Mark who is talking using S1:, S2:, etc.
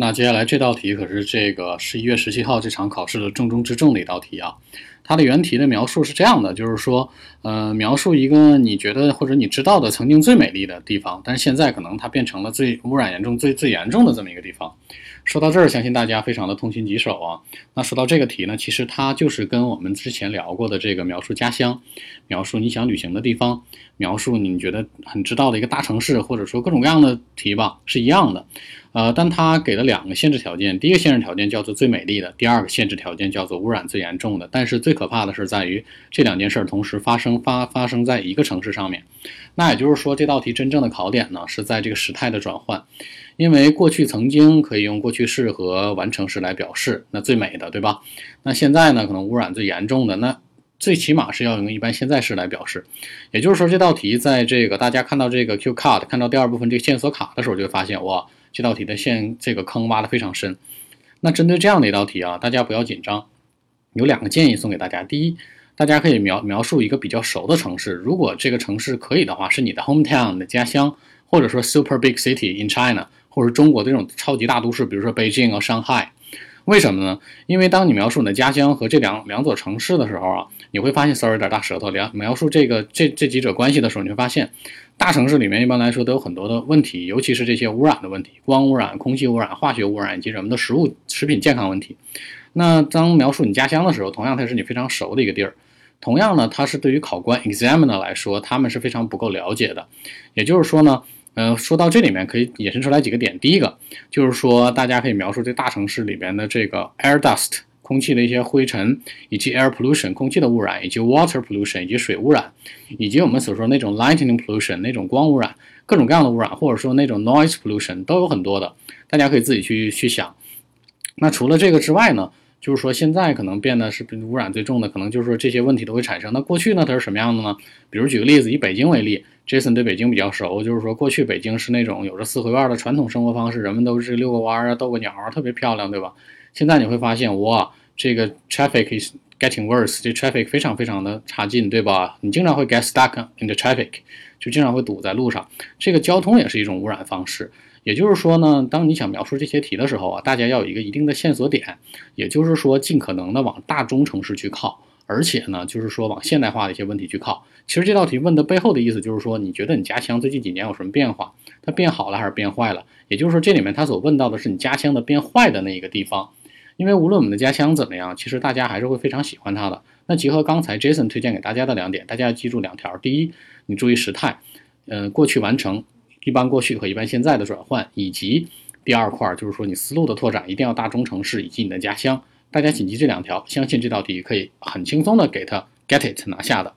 S1: 那接下来这道题可是这个十一月十七号这场考试的重中之重的一道题啊。它的原题的描述是这样的，就是说，呃，描述一个你觉得或者你知道的曾经最美丽的地方，但是现在可能它变成了最污染严重、最最严重的这么一个地方。说到这儿，相信大家非常的痛心疾首啊。那说到这个题呢，其实它就是跟我们之前聊过的这个描述家乡、描述你想旅行的地方、描述你觉得很知道的一个大城市，或者说各种各样的题吧，是一样的。呃，但它给了两个限制条件，第一个限制条件叫做最美丽的，第二个限制条件叫做污染最严重的。但是最可怕的是在于这两件事同时发生发发生在一个城市上面。那也就是说，这道题真正的考点呢是在这个时态的转换，因为过去曾经可以用过去式和完成式来表示，那最美的，对吧？那现在呢，可能污染最严重的，那最起码是要用一般现在式来表示。也就是说，这道题在这个大家看到这个 Q card 看到第二部分这个线索卡的时候，就会发现哇。这道题的线这个坑挖的非常深，那针对这样的一道题啊，大家不要紧张，有两个建议送给大家。第一，大家可以描描述一个比较熟的城市，如果这个城市可以的话，是你的 hometown 的家乡，或者说 super big city in China，或者中国的这种超级大都市，比如说北京啊、上海。为什么呢？因为当你描述你的家乡和这两两座城市的时候啊，你会发现，sorry 有点大舌头。描描述这个这这几者关系的时候，你会发现，大城市里面一般来说都有很多的问题，尤其是这些污染的问题，光污染、空气污染、化学污染以及人们的食物、食品健康问题。那当描述你家乡的时候，同样它也是你非常熟的一个地儿，同样呢，它是对于考官 examiner 来说，他们是非常不够了解的。也就是说呢。呃，说到这里面可以衍生出来几个点。第一个就是说，大家可以描述这大城市里边的这个 air dust 空气的一些灰尘，以及 air pollution 空气的污染，以及 water pollution 以及水污染，以及我们所说那种 lightning pollution 那种光污染，各种各样的污染，或者说那种 noise pollution 都有很多的，大家可以自己去去想。那除了这个之外呢？就是说，现在可能变得是污染最重的，可能就是说这些问题都会产生。那过去呢，它是什么样的呢？比如举个例子，以北京为例，Jason 对北京比较熟，就是说过去北京是那种有着四合院的传统生活方式，人们都是遛个弯儿啊、逗个鸟啊，特别漂亮，对吧？现在你会发现，哇，这个 traffic is getting worse，这 traffic 非常非常的差劲，对吧？你经常会 get stuck in the traffic，就经常会堵在路上。这个交通也是一种污染方式。也就是说呢，当你想描述这些题的时候啊，大家要有一个一定的线索点，也就是说，尽可能的往大中城市去靠，而且呢，就是说往现代化的一些问题去靠。其实这道题问的背后的意思就是说，你觉得你家乡最近几年有什么变化？它变好了还是变坏了？也就是说，这里面它所问到的是你家乡的变坏的那一个地方。因为无论我们的家乡怎么样，其实大家还是会非常喜欢它的。那结合刚才 Jason 推荐给大家的两点，大家要记住两条：第一，你注意时态，嗯，过去完成。一般过去和一般现在的转换，以及第二块就是说你思路的拓展，一定要大中城市以及你的家乡。大家谨记这两条，相信这道题可以很轻松的给它 get it 拿下的。